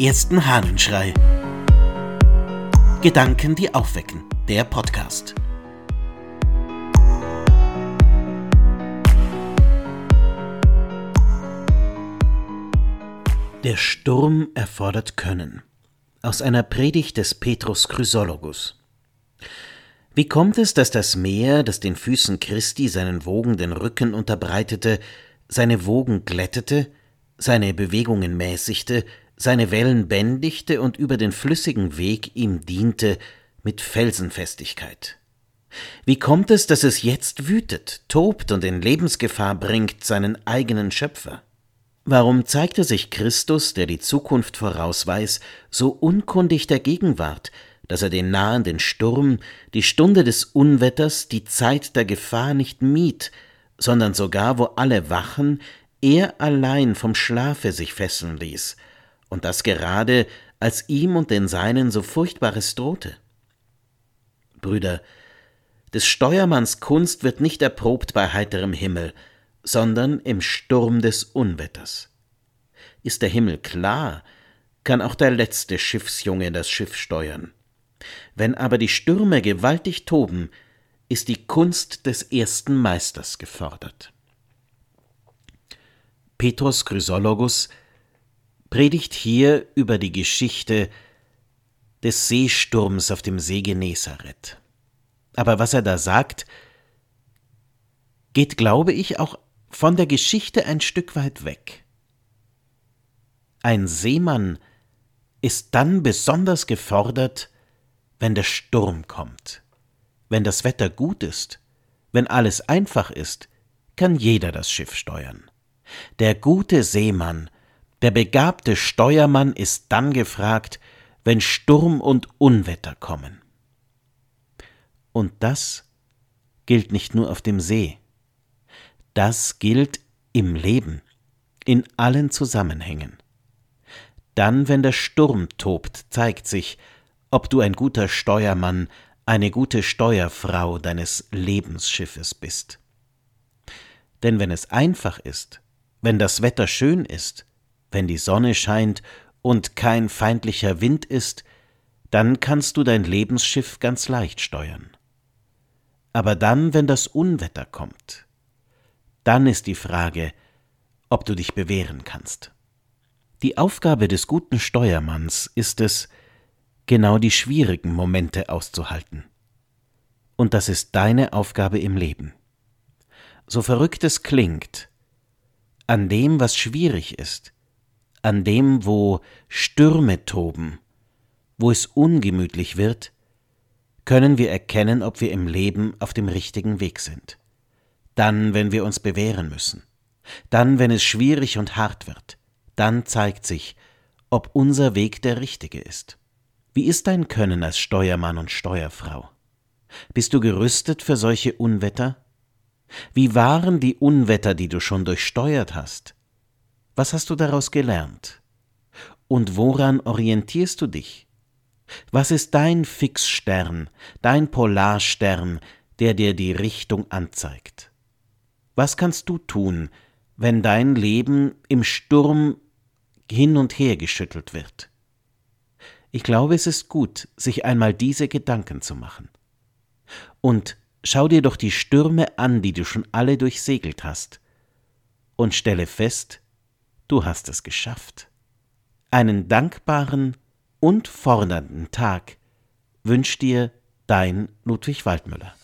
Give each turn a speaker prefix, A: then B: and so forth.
A: ersten Hahnenschrei. Gedanken, die aufwecken. Der Podcast. Der Sturm erfordert Können. Aus einer Predigt des Petrus Chrysologus. Wie kommt es, dass das Meer, das den Füßen Christi seinen wogenden Rücken unterbreitete, seine Wogen glättete, seine Bewegungen mäßigte, seine Wellen bändigte und über den flüssigen Weg ihm diente mit Felsenfestigkeit? Wie kommt es, dass es jetzt wütet, tobt und in Lebensgefahr bringt seinen eigenen Schöpfer? Warum zeigte sich Christus, der die Zukunft vorausweis, so unkundig der Gegenwart, dass er den nahenden Sturm, die Stunde des Unwetters, die Zeit der Gefahr nicht mied, sondern sogar, wo alle wachen, er allein vom Schlafe sich fesseln ließ, und das gerade, als ihm und den Seinen so Furchtbares drohte. Brüder, des Steuermanns Kunst wird nicht erprobt bei heiterem Himmel, sondern im Sturm des Unwetters. Ist der Himmel klar, kann auch der letzte Schiffsjunge das Schiff steuern. Wenn aber die Stürme gewaltig toben, ist die Kunst des ersten Meisters gefordert. Petrus Chrysologus predigt hier über die Geschichte des Seesturms auf dem See Genezareth. Aber was er da sagt, geht, glaube ich, auch von der Geschichte ein Stück weit weg. Ein Seemann ist dann besonders gefordert, wenn der Sturm kommt. Wenn das Wetter gut ist, wenn alles einfach ist, kann jeder das Schiff steuern. Der gute Seemann, der begabte Steuermann ist dann gefragt, wenn Sturm und Unwetter kommen. Und das gilt nicht nur auf dem See, das gilt im Leben, in allen Zusammenhängen. Dann, wenn der Sturm tobt, zeigt sich, ob du ein guter Steuermann, eine gute Steuerfrau deines Lebensschiffes bist. Denn wenn es einfach ist, wenn das Wetter schön ist, wenn die Sonne scheint und kein feindlicher Wind ist, dann kannst du dein Lebensschiff ganz leicht steuern. Aber dann, wenn das Unwetter kommt, dann ist die Frage, ob du dich bewähren kannst. Die Aufgabe des guten Steuermanns ist es, genau die schwierigen Momente auszuhalten. Und das ist deine Aufgabe im Leben. So verrückt es klingt, an dem, was schwierig ist, an dem, wo Stürme toben, wo es ungemütlich wird, können wir erkennen, ob wir im Leben auf dem richtigen Weg sind. Dann, wenn wir uns bewähren müssen. Dann, wenn es schwierig und hart wird. Dann zeigt sich, ob unser Weg der richtige ist. Wie ist dein Können als Steuermann und Steuerfrau? Bist du gerüstet für solche Unwetter? Wie waren die Unwetter, die du schon durchsteuert hast? Was hast du daraus gelernt? Und woran orientierst du dich? Was ist dein Fixstern, dein Polarstern, der dir die Richtung anzeigt? Was kannst du tun, wenn dein Leben im Sturm hin und her geschüttelt wird? Ich glaube, es ist gut, sich einmal diese Gedanken zu machen. Und schau dir doch die Stürme an, die du schon alle durchsegelt hast, und stelle fest, du hast es geschafft. Einen dankbaren und fordernden Tag wünscht dir dein Ludwig Waldmüller.